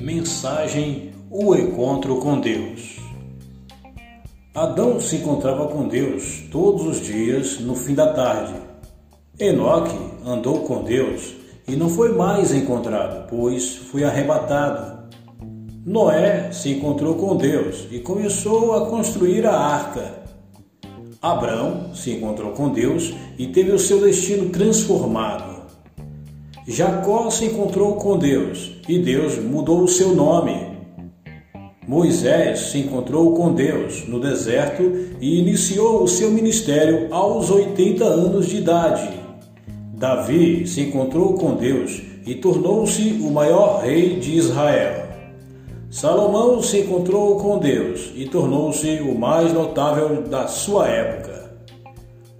Mensagem O Encontro com Deus. Adão se encontrava com Deus todos os dias no fim da tarde. Enoque andou com Deus e não foi mais encontrado, pois foi arrebatado. Noé se encontrou com Deus e começou a construir a arca. Abraão se encontrou com Deus e teve o seu destino transformado. Jacó se encontrou com Deus e Deus mudou o seu nome. Moisés se encontrou com Deus no deserto e iniciou o seu ministério aos 80 anos de idade. Davi se encontrou com Deus e tornou-se o maior rei de Israel. Salomão se encontrou com Deus e tornou-se o mais notável da sua época.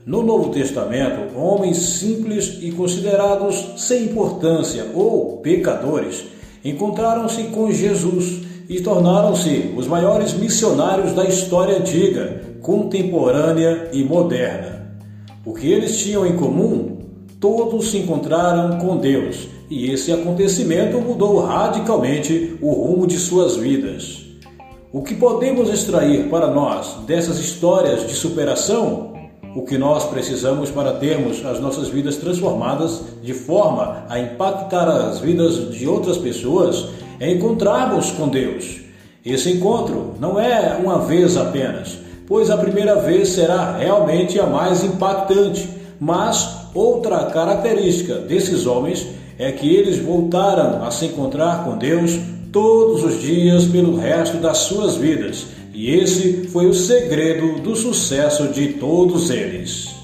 No Novo Testamento, homens simples e considerados sem importância ou pecadores encontraram-se com Jesus e tornaram-se os maiores missionários da história antiga, contemporânea e moderna. O que eles tinham em comum? Todos se encontraram com Deus e esse acontecimento mudou radicalmente o rumo de suas vidas. O que podemos extrair para nós dessas histórias de superação? O que nós precisamos para termos as nossas vidas transformadas de forma a impactar as vidas de outras pessoas é encontrarmos com Deus. Esse encontro não é uma vez apenas, pois a primeira vez será realmente a mais impactante, mas outra característica desses homens é que eles voltaram a se encontrar com Deus todos os dias pelo resto das suas vidas e esse foi o segredo do sucesso de todos eles.